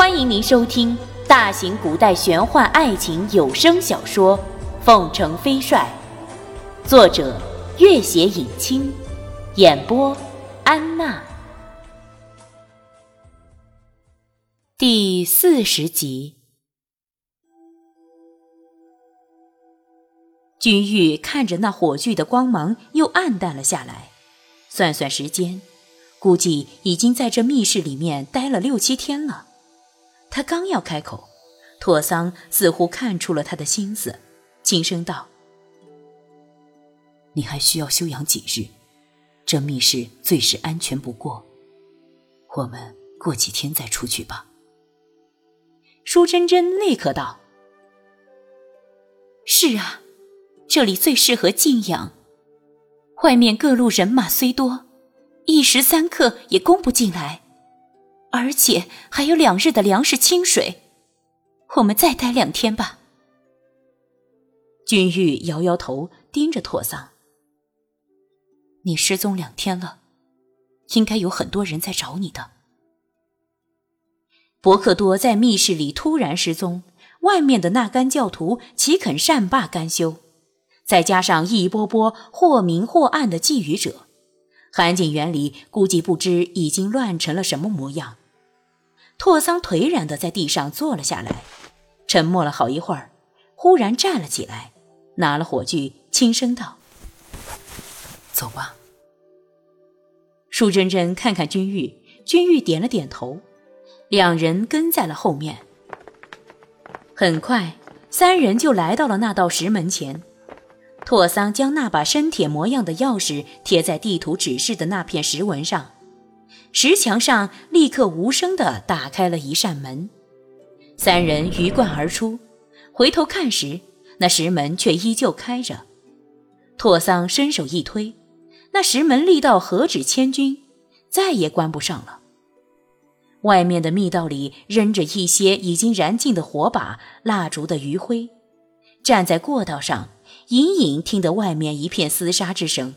欢迎您收听大型古代玄幻爱情有声小说《凤城飞帅》，作者：月写影清，演播：安娜。第四十集，君玉看着那火炬的光芒又暗淡了下来，算算时间，估计已经在这密室里面待了六七天了。他刚要开口，拓桑似乎看出了他的心思，轻声道：“你还需要休养几日，这密室最是安全不过。我们过几天再出去吧。”舒珍珍立刻道：“是啊，这里最适合静养。外面各路人马虽多，一时三刻也攻不进来。”而且还有两日的粮食清水，我们再待两天吧。君玉摇摇头，盯着拓桑：“你失踪两天了，应该有很多人在找你的。”伯克多在密室里突然失踪，外面的那干教徒岂肯善罢甘休？再加上一波波或明或暗的觊觎者，韩景园里估计不知已经乱成了什么模样。拓桑颓然地在地上坐了下来，沉默了好一会儿，忽然站了起来，拿了火炬，轻声道：“走吧。”舒珍珍看看君玉，君玉点了点头，两人跟在了后面。很快，三人就来到了那道石门前。拓桑将那把生铁模样的钥匙贴在地图指示的那片石纹上。石墙上立刻无声地打开了一扇门，三人鱼贯而出，回头看时，那石门却依旧开着。拓桑伸手一推，那石门力道何止千钧，再也关不上了。外面的密道里扔着一些已经燃尽的火把、蜡烛的余晖，站在过道上，隐隐听得外面一片厮杀之声。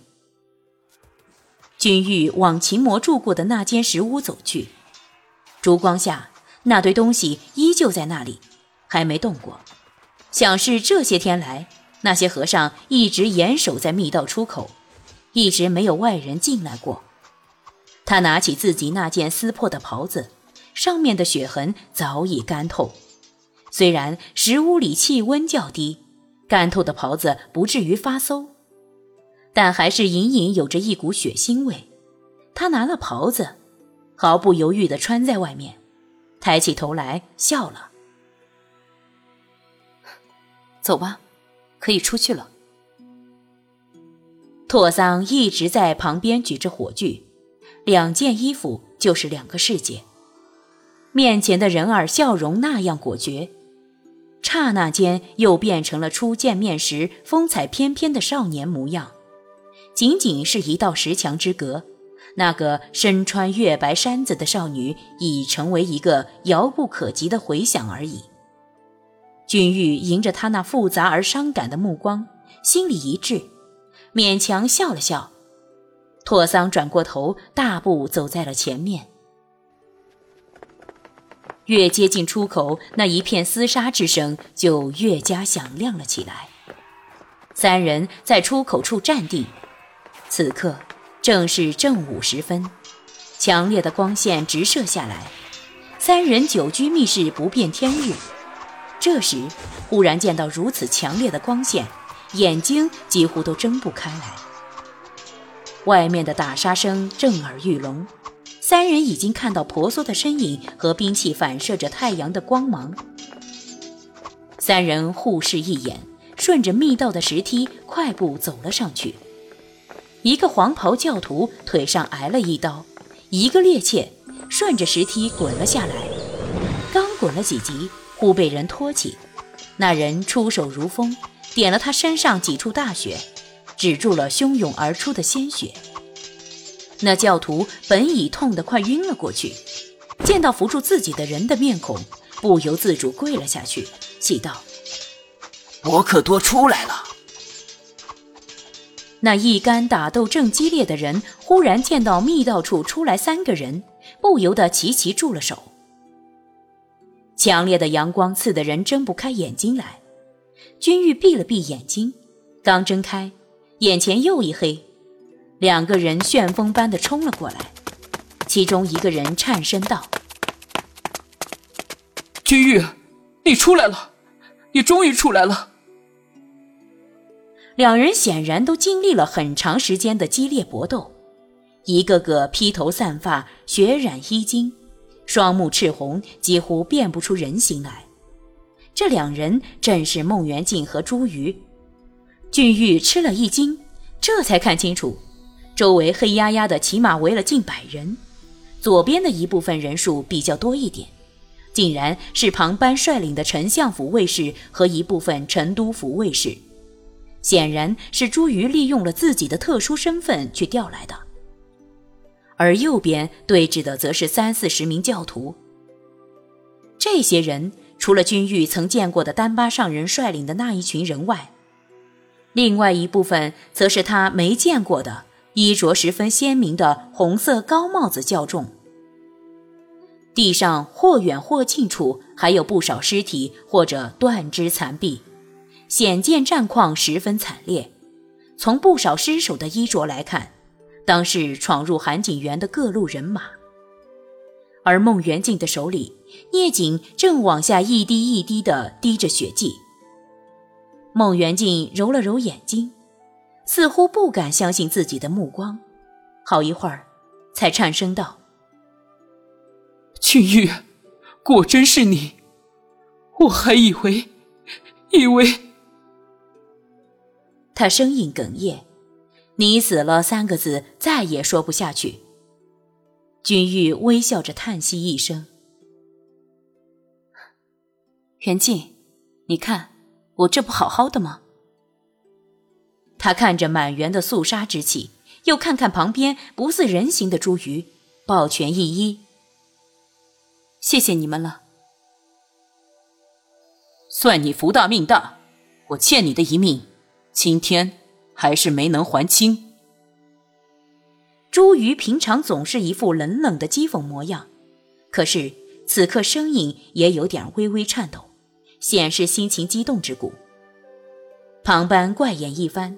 君玉往秦魔住过的那间石屋走去，烛光下，那堆东西依旧在那里，还没动过，想是这些天来，那些和尚一直严守在密道出口，一直没有外人进来过。他拿起自己那件撕破的袍子，上面的血痕早已干透，虽然石屋里气温较低，干透的袍子不至于发馊。但还是隐隐有着一股血腥味。他拿了袍子，毫不犹豫地穿在外面，抬起头来笑了：“走吧，可以出去了。”拓桑一直在旁边举着火炬，两件衣服就是两个世界。面前的人儿笑容那样果决，刹那间又变成了初见面时风采翩翩的少年模样。仅仅是一道石墙之隔，那个身穿月白衫子的少女已成为一个遥不可及的回响而已。君玉迎着他那复杂而伤感的目光，心里一滞，勉强笑了笑。拓桑转过头，大步走在了前面。越接近出口，那一片厮杀之声就越加响亮了起来。三人在出口处站定。此刻正是正午时分，强烈的光线直射下来，三人久居密室不辨天日。这时忽然见到如此强烈的光线，眼睛几乎都睁不开来。外面的打杀声震耳欲聋，三人已经看到婆娑的身影和兵器反射着太阳的光芒。三人互视一眼，顺着密道的石梯快步走了上去。一个黄袍教徒腿上挨了一刀，一个趔趄，顺着石梯滚了下来。刚滚了几级，忽被人托起。那人出手如风，点了他身上几处大穴，止住了汹涌而出的鲜血。那教徒本已痛得快晕了过去，见到扶住自己的人的面孔，不由自主跪了下去，喜道：“伯克多出来了。”那一干打斗正激烈的人，忽然见到密道处出来三个人，不由得齐齐住了手。强烈的阳光刺得人睁不开眼睛来。君玉闭了闭眼睛，刚睁开，眼前又一黑，两个人旋风般的冲了过来。其中一个人颤声道：“君玉，你出来了，你终于出来了。”两人显然都经历了很长时间的激烈搏斗，一个个披头散发，血染衣襟，双目赤红，几乎辨不出人形来。这两人正是孟元敬和朱瑜。俊玉吃了一惊，这才看清楚，周围黑压压的，起码围了近百人。左边的一部分人数比较多一点，竟然是庞班率领的丞相府卫士和一部分成都府卫士。显然是朱瑜利用了自己的特殊身份去调来的，而右边对峙的则是三四十名教徒。这些人除了君玉曾见过的丹巴上人率领的那一群人外，另外一部分则是他没见过的衣着十分鲜明的红色高帽子教众。地上或远或近处还有不少尸体或者断肢残臂。显见战况十分惨烈，从不少尸首的衣着来看，当是闯入韩景园的各路人马。而孟元敬的手里捏紧正往下一滴一滴地滴着血迹。孟元敬揉了揉眼睛，似乎不敢相信自己的目光，好一会儿，才颤声道：“俊玉，果真是你，我还以为，以为……”他声音哽咽，“你死了”三个字再也说不下去。君玉微笑着叹息一声：“袁静，你看我这不好好的吗？”他看着满园的肃杀之气，又看看旁边不似人形的茱萸，抱拳一揖：“谢谢你们了，算你福大命大，我欠你的一命。”今天还是没能还清。朱瑜平常总是一副冷冷的讥讽模样，可是此刻声音也有点微微颤抖，显示心情激动之故。庞班怪眼一翻，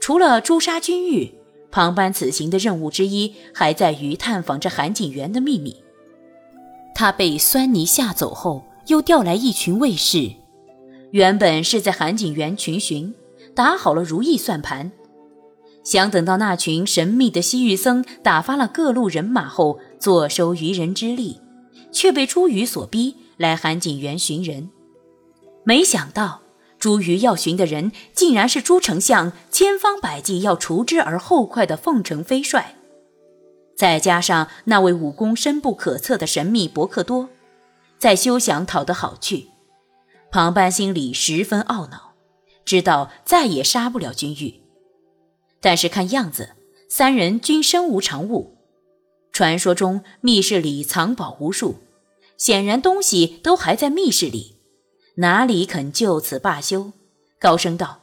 除了诛杀君玉，庞班此行的任务之一还在于探访着韩景元的秘密。他被酸泥吓走后，又调来一群卫士，原本是在韩景元群巡。打好了如意算盘，想等到那群神秘的西域僧打发了各路人马后，坐收渔人之利，却被朱瑜所逼来韩景园寻人。没想到朱瑜要寻的人，竟然是朱丞相千方百计要除之而后快的凤城飞帅，再加上那位武功深不可测的神秘伯克多，在休想讨得好去。庞班心里十分懊恼。知道再也杀不了君玉，但是看样子三人均身无长物。传说中密室里藏宝无数，显然东西都还在密室里，哪里肯就此罢休？高声道：“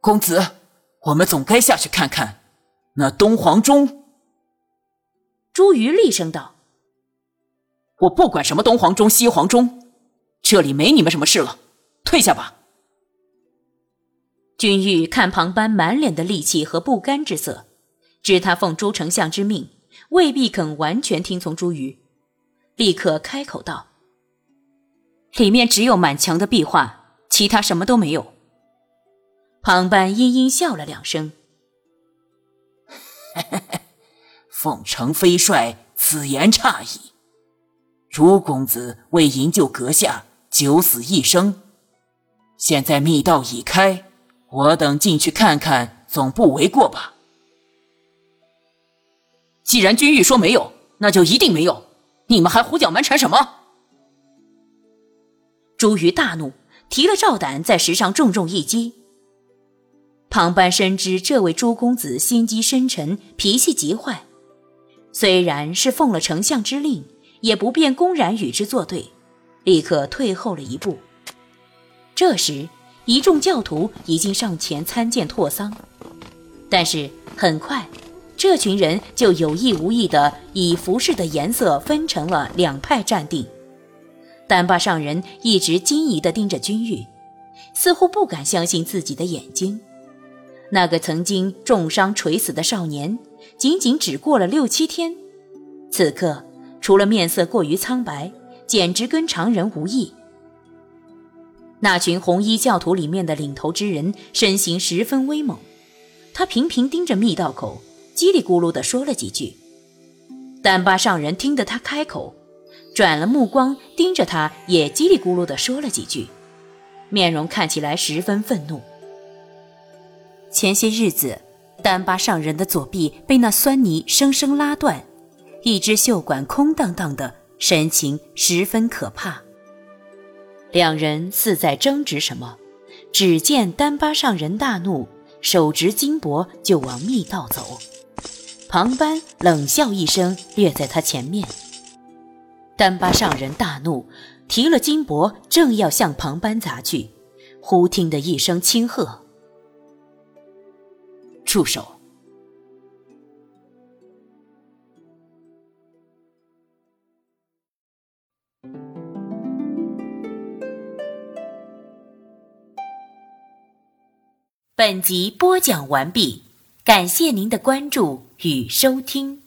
公子，我们总该下去看看那东皇钟。”朱瑜厉声道：“我不管什么东皇钟、西皇钟，这里没你们什么事了，退下吧。”君玉看庞班满脸的戾气和不甘之色，知他奉朱丞相之命，未必肯完全听从朱瑜，立刻开口道：“里面只有满墙的壁画，其他什么都没有。”庞班阴阴笑了两声：“凤城飞帅，此言差矣。朱公子为营救阁下，九死一生，现在密道已开。”我等进去看看，总不为过吧？既然君玉说没有，那就一定没有。你们还胡搅蛮缠什么？朱瑜大怒，提了赵胆在石上重重一击。庞班深知这位朱公子心机深沉，脾气极坏，虽然是奉了丞相之令，也不便公然与之作对，立刻退后了一步。这时。一众教徒已经上前参见拓桑，但是很快，这群人就有意无意地以服饰的颜色分成了两派站定，丹巴上人一直惊疑地盯着君玉，似乎不敢相信自己的眼睛。那个曾经重伤垂死的少年，仅仅只过了六七天，此刻除了面色过于苍白，简直跟常人无异。那群红衣教徒里面的领头之人，身形十分威猛。他频频盯着密道口，叽里咕噜地说了几句。丹巴上人听得他开口，转了目光盯着他，也叽里咕噜地说了几句，面容看起来十分愤怒。前些日子，丹巴上人的左臂被那酸泥生生拉断，一只袖管空荡荡的，神情十分可怕。两人似在争执什么，只见丹巴上人大怒，手执金箔就往密道走。庞班冷笑一声，掠在他前面。丹巴上人大怒，提了金箔，正要向庞班砸去，忽听得一声轻喝：“住手！”本集播讲完毕，感谢您的关注与收听。